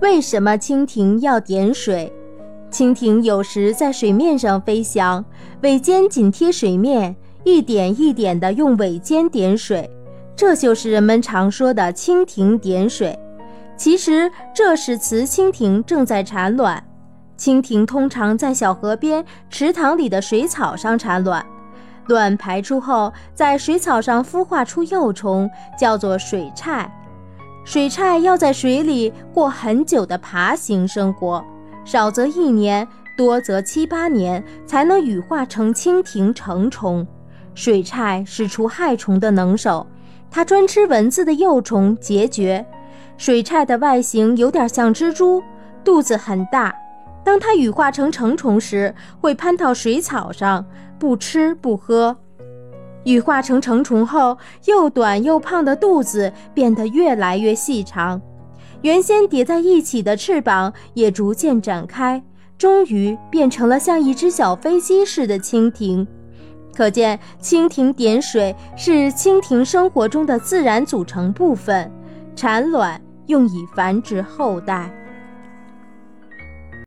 为什么蜻蜓要点水？蜻蜓有时在水面上飞翔，尾尖紧贴水面，一点一点地用尾尖点水，这就是人们常说的蜻蜓点水。其实这是雌蜻蜓正在产卵。蜻蜓通常在小河边、池塘里的水草上产卵，卵排出后，在水草上孵化出幼虫，叫做水菜。水菜要在水里过很久的爬行生活。少则一年，多则七八年，才能羽化成蜻蜓成虫。水菜是除害虫的能手，它专吃蚊子的幼虫孑孓。水菜的外形有点像蜘蛛，肚子很大。当它羽化成成虫时，会攀到水草上，不吃不喝。羽化成成虫后，又短又胖的肚子变得越来越细长。原先叠在一起的翅膀也逐渐展开，终于变成了像一只小飞机似的蜻蜓。可见，蜻蜓点水是蜻蜓生活中的自然组成部分，产卵用以繁殖后代。